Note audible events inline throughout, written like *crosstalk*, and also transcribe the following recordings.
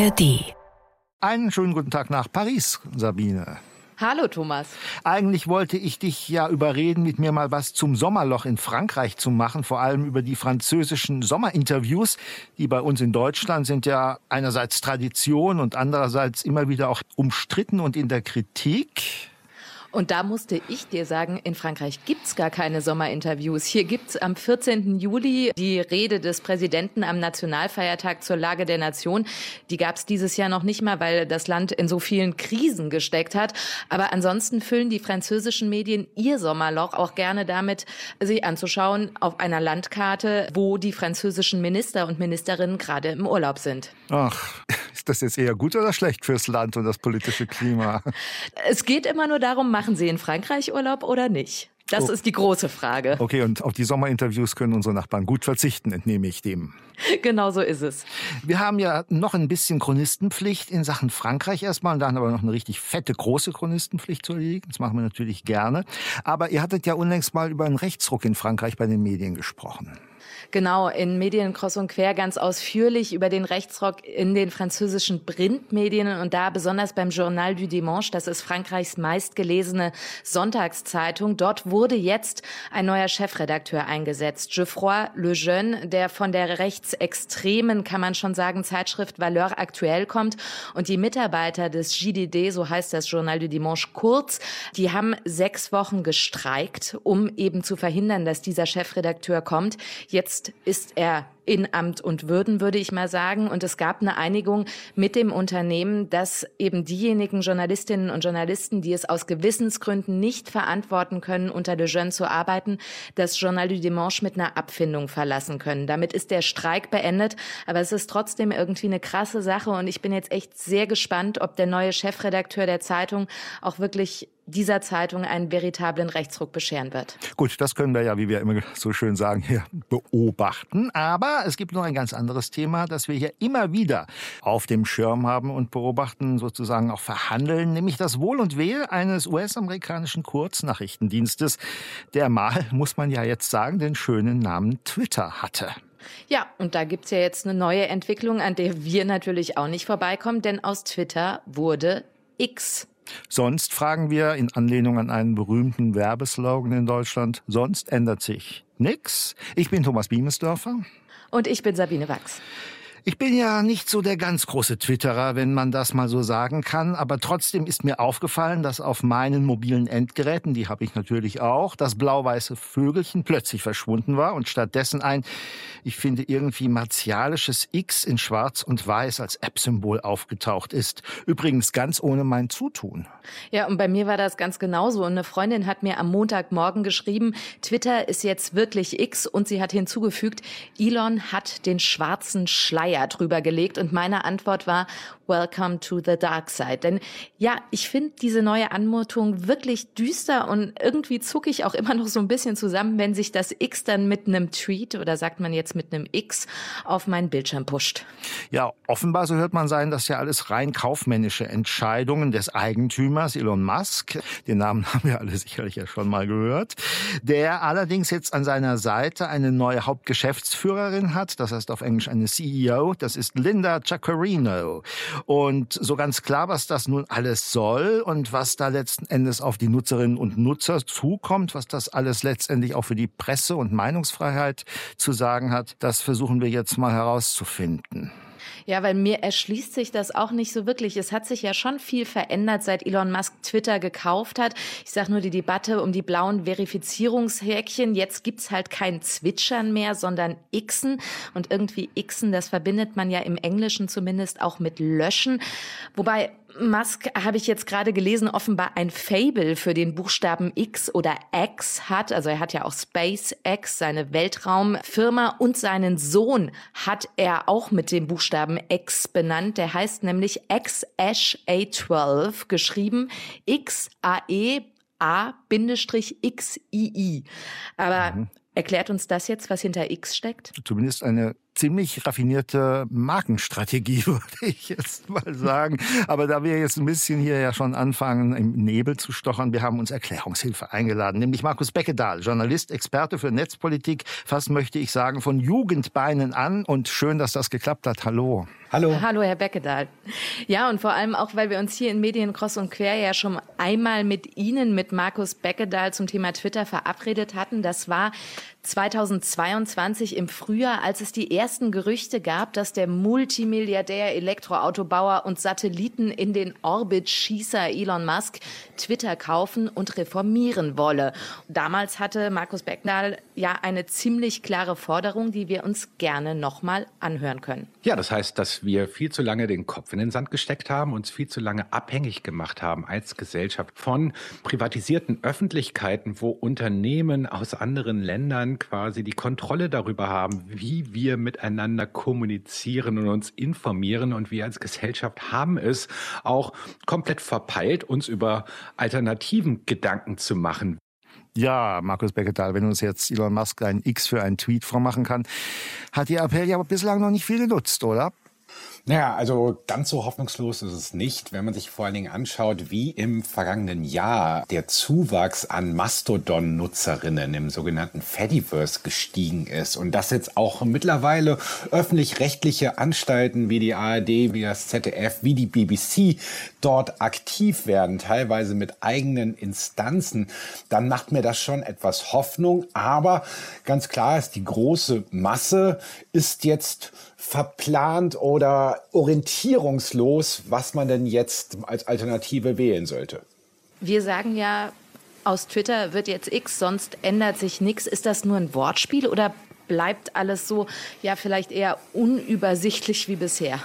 ARD. Einen schönen guten Tag nach Paris, Sabine. Hallo Thomas. Eigentlich wollte ich dich ja überreden, mit mir mal was zum Sommerloch in Frankreich zu machen, vor allem über die französischen Sommerinterviews, die bei uns in Deutschland sind ja einerseits Tradition und andererseits immer wieder auch umstritten und in der Kritik. Und da musste ich dir sagen, in Frankreich gibt's gar keine Sommerinterviews. Hier gibt's am 14. Juli die Rede des Präsidenten am Nationalfeiertag zur Lage der Nation. Die gab's dieses Jahr noch nicht mal, weil das Land in so vielen Krisen gesteckt hat. Aber ansonsten füllen die französischen Medien ihr Sommerloch auch gerne damit, sich anzuschauen auf einer Landkarte, wo die französischen Minister und Ministerinnen gerade im Urlaub sind. Ach, *laughs* ist das jetzt eher gut oder schlecht fürs Land und das politische Klima? Es geht immer nur darum, machen Sie in Frankreich Urlaub oder nicht? Das oh. ist die große Frage. Okay, und auf die Sommerinterviews können unsere Nachbarn gut verzichten, entnehme ich dem. *laughs* Genau so ist es. Wir haben ja noch ein bisschen Chronistenpflicht in Sachen Frankreich erstmal und dann aber noch eine richtig fette, große Chronistenpflicht zu erledigen. Das machen wir natürlich gerne. Aber ihr hattet ja unlängst mal über einen Rechtsruck in Frankreich bei den Medien gesprochen. Genau, in Medien kreuz und quer ganz ausführlich über den Rechtsrock in den französischen Printmedien und da besonders beim Journal du Dimanche, das ist Frankreichs meistgelesene Sonntagszeitung. Dort wurde jetzt ein neuer Chefredakteur eingesetzt, Geoffroy Lejeune, der von der rechtsextremen, kann man schon sagen, Zeitschrift Valeur Aktuell kommt und die Mitarbeiter des JDD, so heißt das Journal du Dimanche kurz, die haben sechs Wochen gestreikt, um eben zu verhindern, dass dieser Chefredakteur kommt. Jetzt ist er in Amt und Würden, würde ich mal sagen. Und es gab eine Einigung mit dem Unternehmen, dass eben diejenigen Journalistinnen und Journalisten, die es aus Gewissensgründen nicht verantworten können, unter Le Jeune zu arbeiten, das Journal du Dimanche mit einer Abfindung verlassen können. Damit ist der Streik beendet. Aber es ist trotzdem irgendwie eine krasse Sache. Und ich bin jetzt echt sehr gespannt, ob der neue Chefredakteur der Zeitung auch wirklich dieser Zeitung einen veritablen Rechtsruck bescheren wird. Gut, das können wir ja, wie wir immer so schön sagen, hier beobachten. Aber es gibt noch ein ganz anderes Thema, das wir hier immer wieder auf dem Schirm haben und beobachten, sozusagen auch verhandeln, nämlich das Wohl und Wehe eines US-amerikanischen Kurznachrichtendienstes, der mal, muss man ja jetzt sagen, den schönen Namen Twitter hatte. Ja, und da gibt's ja jetzt eine neue Entwicklung, an der wir natürlich auch nicht vorbeikommen, denn aus Twitter wurde X. Sonst fragen wir in Anlehnung an einen berühmten Werbeslogan in Deutschland, sonst ändert sich nix. Ich bin Thomas Biemesdörfer. Und ich bin Sabine Wachs. Ich bin ja nicht so der ganz große Twitterer, wenn man das mal so sagen kann, aber trotzdem ist mir aufgefallen, dass auf meinen mobilen Endgeräten, die habe ich natürlich auch, das blau-weiße Vögelchen plötzlich verschwunden war und stattdessen ein, ich finde irgendwie martialisches X in schwarz und weiß als App-Symbol aufgetaucht ist. Übrigens ganz ohne mein Zutun. Ja, und bei mir war das ganz genauso. Und eine Freundin hat mir am Montagmorgen geschrieben, Twitter ist jetzt wirklich X und sie hat hinzugefügt, Elon hat den schwarzen Schleier Schleier drüber gelegt. Und meine Antwort war Welcome to the Dark Side. Denn ja, ich finde diese neue Anmutung wirklich düster und irgendwie zucke ich auch immer noch so ein bisschen zusammen, wenn sich das X dann mit einem Tweet oder sagt man jetzt mit einem X auf meinen Bildschirm pusht. Ja, offenbar, so hört man sein, dass ja alles rein kaufmännische Entscheidungen des Eigentümers Elon Musk, den Namen *laughs* haben wir alle sicherlich ja schon mal gehört, der allerdings jetzt an seiner Seite eine neue Hauptgeschäftsführerin hat, das heißt auf Englisch eine CEO, das ist Linda Ciccarino. Und so ganz klar, was das nun alles soll und was da letzten Endes auf die Nutzerinnen und Nutzer zukommt, was das alles letztendlich auch für die Presse- und Meinungsfreiheit zu sagen hat, das versuchen wir jetzt mal herauszufinden. Ja, weil mir erschließt sich das auch nicht so wirklich. Es hat sich ja schon viel verändert, seit Elon Musk Twitter gekauft hat. Ich sage nur die Debatte um die blauen Verifizierungshäkchen. Jetzt gibt's halt kein Zwitschern mehr, sondern Xen. Und irgendwie Xen, das verbindet man ja im Englischen zumindest auch mit Löschen. Wobei Musk, habe ich jetzt gerade gelesen, offenbar ein Fable für den Buchstaben X oder X hat. Also er hat ja auch SpaceX, seine Weltraumfirma und seinen Sohn hat er auch mit dem Buchstaben X benannt. Der heißt nämlich X-Ash A12, geschrieben X-A-E A-X-I-I. Aber mhm. Erklärt uns das jetzt, was hinter X steckt? Zumindest eine ziemlich raffinierte Markenstrategie, *laughs* würde ich jetzt mal sagen. Aber da wir jetzt ein bisschen hier ja schon anfangen, im Nebel zu stochern, wir haben uns Erklärungshilfe eingeladen, nämlich Markus Beckedahl, Journalist, Experte für Netzpolitik, fast möchte ich sagen, von Jugendbeinen an. Und schön, dass das geklappt hat. Hallo. Hallo. Hallo, Herr Beckedahl. Ja, und vor allem auch, weil wir uns hier in Medien Cross und Quer ja schon einmal mit Ihnen, mit Markus Beckedahl zum Thema Twitter verabredet hatten. Das war 2022 im Frühjahr, als es die ersten Gerüchte gab, dass der Multimilliardär, Elektroautobauer und Satelliten in den Orbit Schießer Elon Musk Twitter kaufen und reformieren wolle. Damals hatte Markus Beckdahl ja eine ziemlich klare Forderung, die wir uns gerne nochmal anhören können. Ja, das heißt, dass wir viel zu lange den Kopf in den Sand gesteckt haben, uns viel zu lange abhängig gemacht haben als Gesellschaft von privatisierten Öffentlichkeiten, wo Unternehmen aus anderen Ländern quasi die Kontrolle darüber haben, wie wir miteinander kommunizieren und uns informieren. Und wir als Gesellschaft haben es auch komplett verpeilt, uns über Alternativen Gedanken zu machen. Ja, Markus Becketal, wenn uns jetzt Elon Musk ein X für einen Tweet vormachen kann, hat Ihr Appell ja bislang noch nicht viel genutzt, oder? Naja, also ganz so hoffnungslos ist es nicht, wenn man sich vor allen Dingen anschaut, wie im vergangenen Jahr der Zuwachs an Mastodon-Nutzerinnen im sogenannten Fediverse gestiegen ist und dass jetzt auch mittlerweile öffentlich-rechtliche Anstalten wie die ARD, wie das ZDF, wie die BBC dort aktiv werden, teilweise mit eigenen Instanzen, dann macht mir das schon etwas Hoffnung. Aber ganz klar ist, die große Masse ist jetzt verplant oder orientierungslos, was man denn jetzt als Alternative wählen sollte. Wir sagen ja, aus Twitter wird jetzt X, sonst ändert sich nichts. Ist das nur ein Wortspiel oder bleibt alles so, ja, vielleicht eher unübersichtlich wie bisher?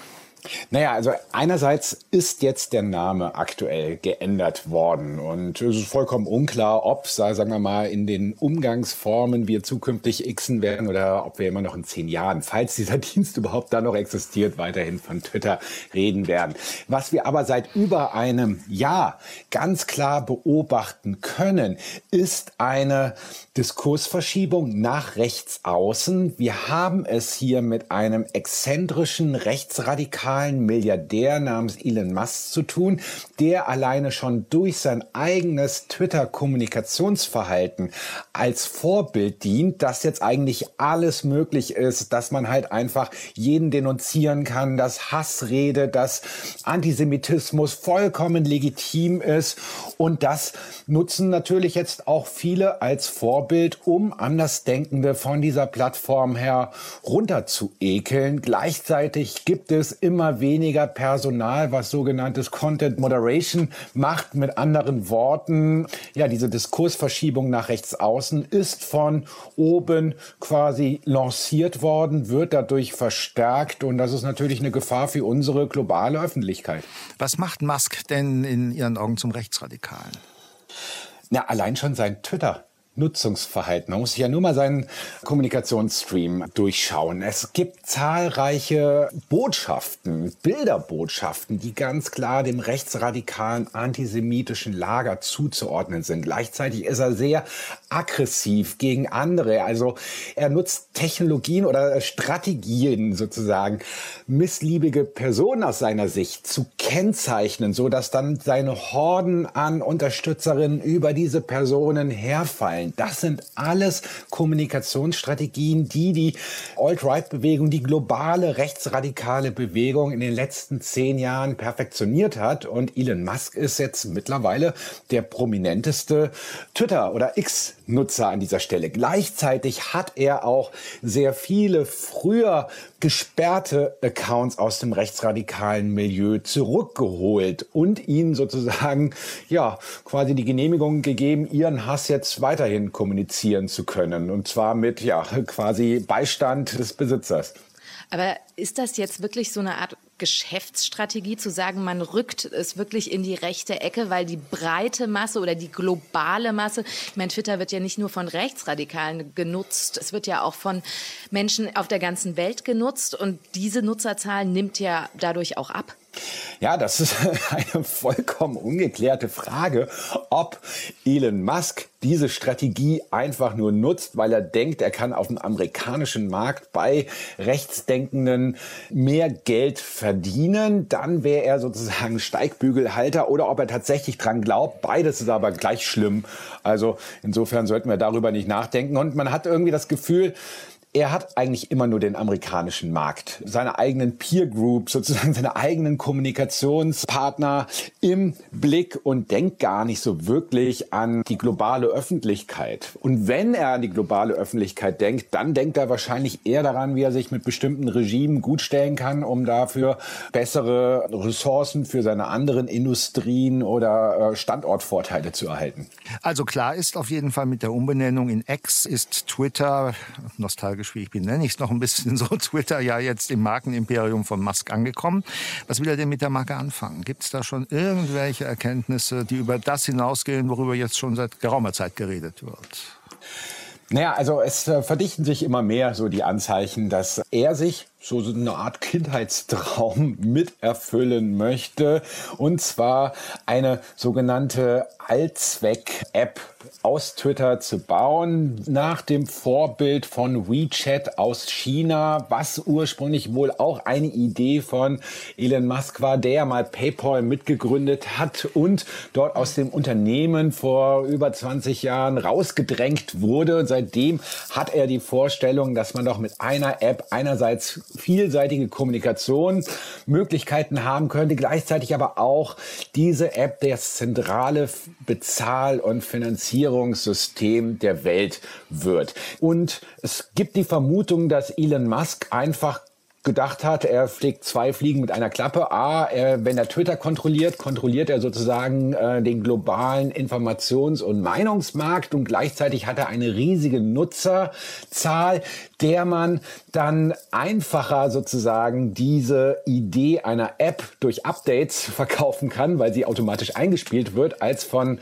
Naja, also einerseits ist jetzt der Name aktuell geändert worden und es ist vollkommen unklar, ob, sagen wir mal, in den Umgangsformen wir zukünftig Xen werden oder ob wir immer noch in zehn Jahren, falls dieser *laughs* Dienst überhaupt da noch existiert, weiterhin von Twitter reden werden. Was wir aber seit über einem Jahr ganz klar beobachten können, ist eine Diskursverschiebung nach rechts außen. Wir haben es hier mit einem exzentrischen rechtsradikalen globalen Milliardär namens Elon Musk zu tun, der alleine schon durch sein eigenes Twitter-Kommunikationsverhalten als Vorbild dient, dass jetzt eigentlich alles möglich ist, dass man halt einfach jeden denunzieren kann, dass Hassrede, dass Antisemitismus vollkommen legitim ist und das nutzen natürlich jetzt auch viele als Vorbild, um Andersdenkende von dieser Plattform her runter zu ekeln. Gleichzeitig gibt es immer immer weniger Personal, was sogenanntes Content Moderation macht. Mit anderen Worten, ja, diese Diskursverschiebung nach rechts außen ist von oben quasi lanciert worden, wird dadurch verstärkt und das ist natürlich eine Gefahr für unsere globale Öffentlichkeit. Was macht Musk denn in Ihren Augen zum Rechtsradikalen? Na, allein schon sein Twitter. Nutzungsverhalten. Man muss sich ja nur mal seinen Kommunikationsstream durchschauen. Es gibt zahlreiche Botschaften, Bilderbotschaften, die ganz klar dem rechtsradikalen antisemitischen Lager zuzuordnen sind. Gleichzeitig ist er sehr aggressiv gegen andere. Also er nutzt Technologien oder Strategien sozusagen, missliebige Personen aus seiner Sicht zu kennzeichnen, so dass dann seine Horden an Unterstützerinnen über diese Personen herfallen stellen. Das sind alles Kommunikationsstrategien, die die Alt-Right-Bewegung, die globale rechtsradikale Bewegung in den letzten zehn Jahren perfektioniert hat. Und Elon Musk ist jetzt mittlerweile der prominenteste Twitter- oder X-Nutzer an dieser Stelle. Gleichzeitig hat er auch sehr viele früher gesperrte Accounts aus dem rechtsradikalen Milieu zurückgeholt und ihnen sozusagen, ja, quasi die Genehmigung gegeben, ihren Hass jetzt weiterhin kommunizieren zu können. Und zwar mit, ja, *laughs* quasi Beistand des Besitzers. Aber ist das jetzt wirklich so eine Art Geschäftsstrategie zu sagen, man rückt es wirklich in die rechte Ecke, weil die breite Masse oder die globale Masse, ich meine, Twitter wird ja nicht nur von Rechtsradikalen genutzt, es wird ja auch von Menschen auf der ganzen Welt genutzt und diese Nutzerzahl nimmt ja dadurch auch ab. Ja, das ist *laughs* eine vollkommen ungeklärte Frage, ob Elon Musk diese Strategie einfach nur nutzt, weil er denkt, er kann auf dem amerikanischen Markt bei Rechtsdenkenden mehr Geld verdienen. Dann wäre er sozusagen Steigbügelhalter oder ob er tatsächlich dran glaubt. Beides ist aber gleich schlimm. Also insofern sollten wir darüber nicht nachdenken. Und man hat irgendwie das Gefühl, er hat eigentlich immer nur den amerikanischen Markt, seine eigenen Peer Group, sozusagen seine eigenen Kommunikationspartner im Blick und denkt gar nicht so wirklich an die globale Öffentlichkeit. Und wenn er an die globale Öffentlichkeit denkt, dann denkt er wahrscheinlich eher daran, wie er sich mit bestimmten Regimen gutstellen kann, um dafür bessere Ressourcen für seine anderen Industrien oder äh, Standortvorteile zu erhalten. Also klar ist auf jeden Fall mit der Umbenennung in X ist Twitter nostalgisch wie ich bin, nenne ich es noch ein bisschen so, *laughs* Twitter ja jetzt im Markenimperium von Musk angekommen. Was will er denn mit der Marke anfangen? Gibt es da schon irgendwelche Erkenntnisse, die über das hinausgehen, worüber jetzt schon seit geraumer Zeit geredet wird? Naja, also es äh, verdichten sich immer mehr so die Anzeichen, dass er sich so eine Art Kindheitstraum *laughs* miterfüllen möchte. Und zwar eine sogenannte Allzweck-App aus Twitter zu bauen, nach dem Vorbild von WeChat aus China, was ursprünglich wohl auch eine Idee von Elon Musk war, der mal PayPal mitgegründet hat und dort aus dem Unternehmen vor über 20 Jahren rausgedrängt wurde. Und seitdem hat er die Vorstellung, dass man doch mit einer App einerseits vielseitige Kommunikationsmöglichkeiten haben könnte, gleichzeitig aber auch diese App das zentrale Bezahl- und Finanzierungssystem der Welt wird. Und es gibt die Vermutung, dass Elon Musk einfach gedacht hat, er fliegt zwei Fliegen mit einer Klappe. A, er, wenn er Twitter kontrolliert, kontrolliert er sozusagen äh, den globalen Informations- und Meinungsmarkt und gleichzeitig hat er eine riesige Nutzerzahl, der man dann einfacher sozusagen diese Idee einer App durch Updates *laughs* verkaufen kann, weil sie automatisch eingespielt wird, als von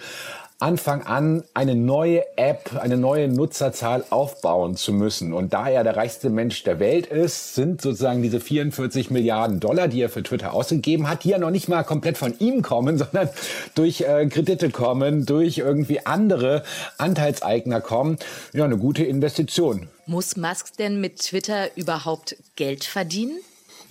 Anfang an eine neue App, eine neue Nutzerzahl aufbauen zu müssen. Und da er der reichste Mensch der Welt ist, sind sozusagen diese 44 Milliarden Dollar, die er für Twitter ausgegeben hat, die ja noch nicht mal komplett von ihm kommen, *laughs* sondern durch äh, Kredite kommen, durch irgendwie andere Anteilseigner kommen, ja, eine gute Investition. Muss Musk denn mit Twitter überhaupt Geld verdienen?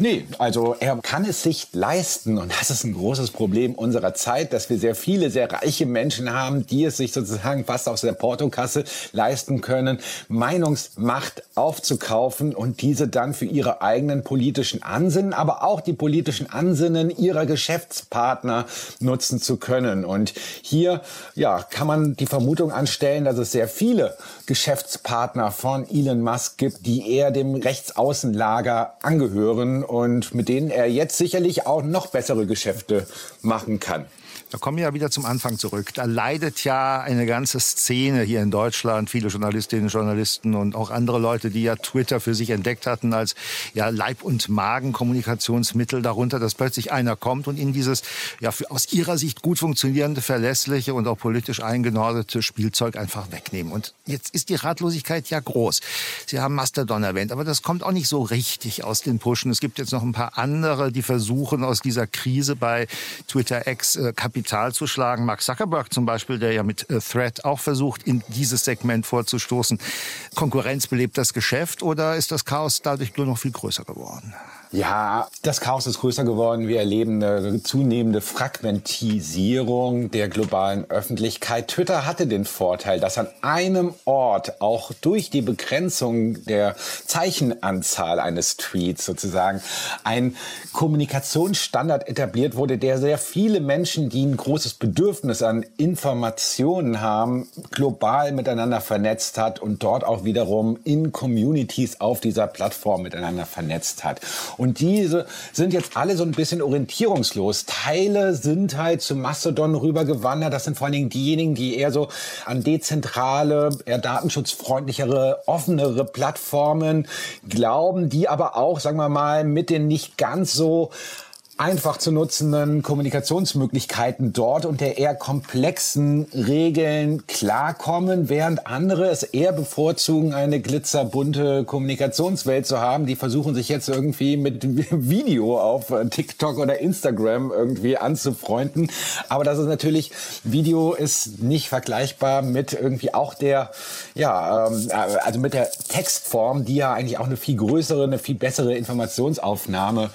Nee, also er kann es sich leisten und das ist ein großes Problem unserer Zeit, dass wir sehr viele, sehr reiche Menschen haben, die es sich sozusagen fast aus der Portokasse leisten können, Meinungsmacht aufzukaufen und diese dann für ihre eigenen politischen Ansinnen, aber auch die politischen Ansinnen ihrer Geschäftspartner nutzen zu können. Und hier, ja, kann man die Vermutung anstellen, dass es sehr viele Geschäftspartner von Elon Musk gibt, die eher dem Rechtsaußenlager angehören und mit denen er jetzt sicherlich auch noch bessere Geschäfte machen kann. Da kommen wir ja wieder zum Anfang zurück. Da leidet ja eine ganze Szene hier in Deutschland, viele Journalistinnen, Journalisten und auch andere Leute, die ja Twitter für sich entdeckt hatten als ja Leib- und Magen-Kommunikationsmittel darunter, dass plötzlich einer kommt und ihnen dieses ja aus ihrer Sicht gut funktionierende, verlässliche und auch politisch eingenordete Spielzeug einfach wegnehmen. Und jetzt ist die Ratlosigkeit ja groß. Sie haben Mastodon erwähnt, aber das kommt auch nicht so richtig aus den Pushen. Es gibt jetzt noch ein paar andere, die versuchen aus dieser Krise bei Twitter X äh, Kapital zu schlagen. Mark Zuckerberg zum Beispiel, der ja mit äh, Thread auch versucht, in dieses Segment vorzustoßen. Konkurrenz belebt das Geschäft oder ist das Chaos dadurch nur noch viel größer geworden? Ja, das Chaos ist größer geworden. Wir erleben eine zunehmende Fragmentisierung der globalen Öffentlichkeit. Twitter hatte den Vorteil, dass an einem Ort auch durch die Begrenzung der Zeichenanzahl eines Tweets sozusagen ein Kommunikationsstandard etabliert wurde, der sehr viele Menschen, die ein großes Bedürfnis an Informationen haben, global miteinander vernetzt hat und dort auch wiederum in Communities auf dieser Plattform miteinander vernetzt hat. Diese sind jetzt alle so ein bisschen orientierungslos. Teile sind halt zu Mastodon rübergewandert. Das sind vor allen Dingen diejenigen, die eher so an dezentrale, eher datenschutzfreundlichere, offenere Plattformen glauben, die aber auch, sagen wir mal, mit den nicht ganz so einfach zu nutzenden Kommunikationsmöglichkeiten dort und der eher komplexen Regeln klarkommen, während andere es eher bevorzugen, eine glitzerbunte Kommunikationswelt zu haben. Die versuchen sich jetzt irgendwie mit *laughs* Video auf TikTok oder Instagram irgendwie anzufreunden. Aber das ist natürlich, Video ist nicht vergleichbar mit irgendwie auch der, ja, ähm, also mit der Textform, die ja eigentlich auch eine viel größere, eine viel bessere Informationsaufnahme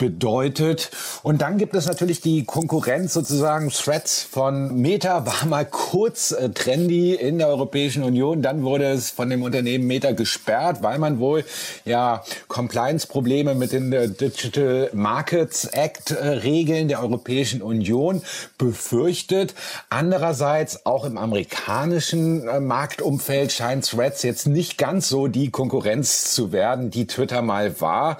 bedeutet. Und dann gibt es natürlich die Konkurrenz sozusagen Threads von Meta war mal kurz äh, trendy in der Europäischen Union. Dann wurde es von dem Unternehmen Meta gesperrt, weil man wohl ja Compliance-Probleme mit den äh, Digital Markets Act äh, der Europäischen Union befürchtet. Andererseits auch im amerikanischen äh, Marktumfeld scheint Threads jetzt nicht ganz so die Konkurrenz zu werden, die Twitter mal war.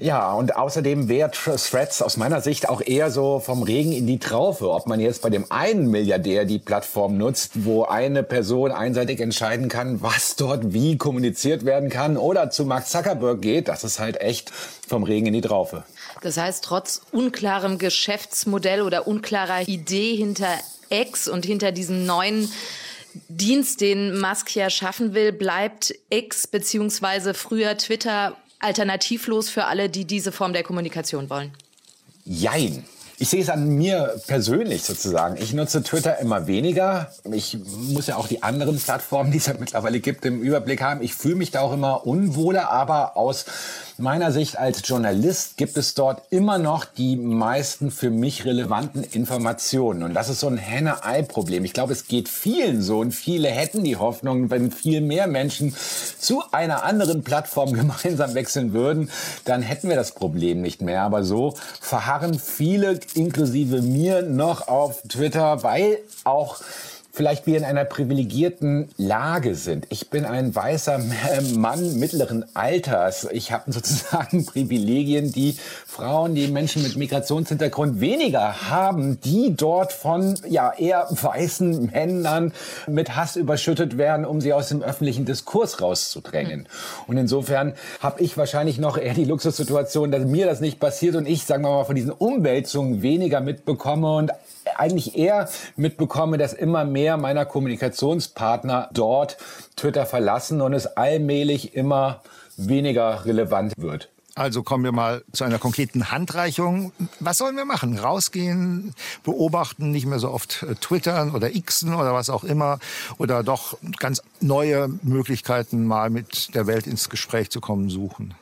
Ja, und außerdem wäre Threads aus meiner Sicht auch eher so vom Regen in die Traufe. Ob man jetzt bei dem einen Milliardär die Plattform nutzt, wo eine Person einseitig entscheiden kann, was dort wie kommuniziert werden kann, oder zu Mark Zuckerberg geht, das ist halt echt vom Regen in die Traufe. Das heißt, trotz unklarem Geschäftsmodell oder unklarer Idee hinter X und hinter diesem neuen Dienst, den Musk ja schaffen will, bleibt X beziehungsweise früher Twitter alternativlos für alle, die diese Form der Kommunikation wollen? Jein. Ich sehe es an mir persönlich sozusagen. Ich nutze Twitter immer weniger. Ich muss ja auch die anderen Plattformen, die es ja mittlerweile gibt, im Überblick haben. Ich fühle mich da auch immer unwohler, aber aus meiner Sicht als Journalist gibt es dort immer noch die meisten für mich relevanten Informationen. Und das ist so ein Henne-Ei-Problem. Ich glaube, es geht vielen so und viele hätten die Hoffnung, wenn viel mehr Menschen zu einer anderen Plattform *laughs* gemeinsam wechseln würden, dann hätten wir das Problem nicht mehr. Aber so verharren viele inklusive mir noch auf Twitter, weil auch vielleicht wir in einer privilegierten Lage sind. Ich bin ein weißer Mann mittleren Alters. Ich habe *laughs* sozusagen Privilegien, die Frauen, die Menschen mit Migrationshintergrund weniger haben, die dort von ja eher weißen Männern mit Hass überschüttet werden, um sie aus dem öffentlichen Diskurs rauszudrängen. Und insofern habe ich wahrscheinlich noch eher die Luxussituation, dass mir das nicht passiert und ich, sagen wir mal, von diesen Umwälzungen weniger mitbekomme und eigentlich eher mitbekomme, dass immer mehr meiner Kommunikationspartner dort Twitter verlassen und es allmählich immer weniger relevant wird. Also kommen wir mal zu einer konkreten Handreichung. Was sollen wir machen? Rausgehen, beobachten, nicht mehr so oft äh, twittern oder xen oder was auch immer oder doch ganz neue Möglichkeiten mal mit der Welt ins Gespräch zu kommen suchen?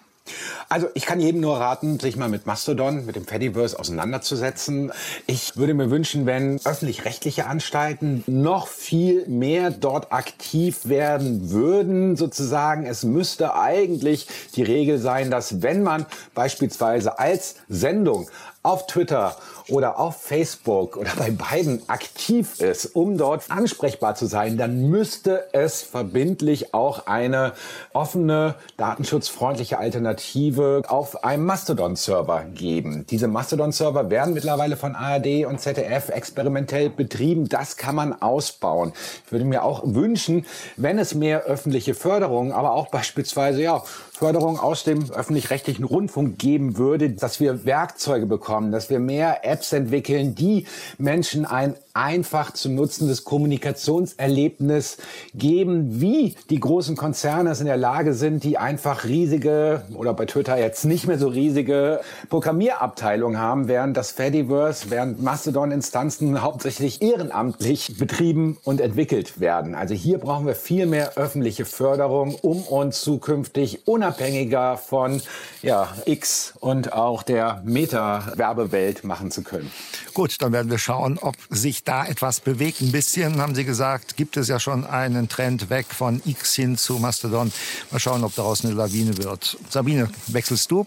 Also ich kann jedem nur raten, sich mal mit Mastodon, mit dem Fediverse auseinanderzusetzen. Ich würde mir wünschen, wenn öffentlich-rechtliche Anstalten noch viel mehr dort aktiv werden würden, sozusagen. Es müsste eigentlich die Regel sein, dass wenn man beispielsweise als Sendung auf Twitter oder auf Facebook oder bei beiden aktiv ist, um dort ansprechbar zu sein, dann müsste es verbindlich auch eine offene, datenschutzfreundliche Alternative auf einem Mastodon-Server geben. Diese Mastodon-Server werden mittlerweile von ARD und ZDF experimentell betrieben. Das kann man ausbauen. Ich würde mir auch wünschen, wenn es mehr öffentliche Förderung, aber auch beispielsweise ja Förderung aus dem öffentlich-rechtlichen Rundfunk geben würde, dass wir Werkzeuge bekommen, dass wir mehr Apps entwickeln, die Menschen ein einfach zu nutzendes Kommunikationserlebnis geben, wie die großen Konzerne es in der Lage sind, die einfach riesige oder bei Twitter jetzt nicht mehr so riesige Programmierabteilungen haben, während das Fediverse, während Mastodon-Instanzen hauptsächlich ehrenamtlich betrieben und entwickelt werden. Also hier brauchen wir viel mehr öffentliche Förderung, um uns zukünftig unabhängiger von ja, X und auch der Meta-Werbewelt machen zu können. Gut, dann werden wir schauen, ob sich da etwas bewegt. Ein bisschen, haben Sie gesagt, gibt es ja schon einen Trend weg von X hin zu Mastodon. Mal schauen, ob daraus eine Lawine wird. Sabine, wechselst du?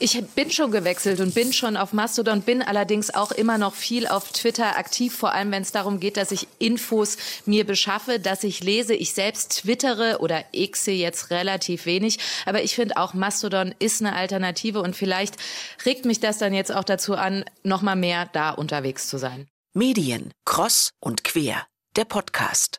Ich bin schon gewechselt und bin schon auf Mastodon, bin allerdings auch immer noch viel auf Twitter aktiv, vor allem wenn es darum geht, dass ich Infos mir beschaffe, dass ich lese. Ich selbst twittere oder xe jetzt relativ wenig, aber ich finde auch Mastodon ist eine Alternative und vielleicht regt mich das dann jetzt auch dazu an, noch mal mehr da unterwegs zu sein. Medien, Cross und Quer, der Podcast.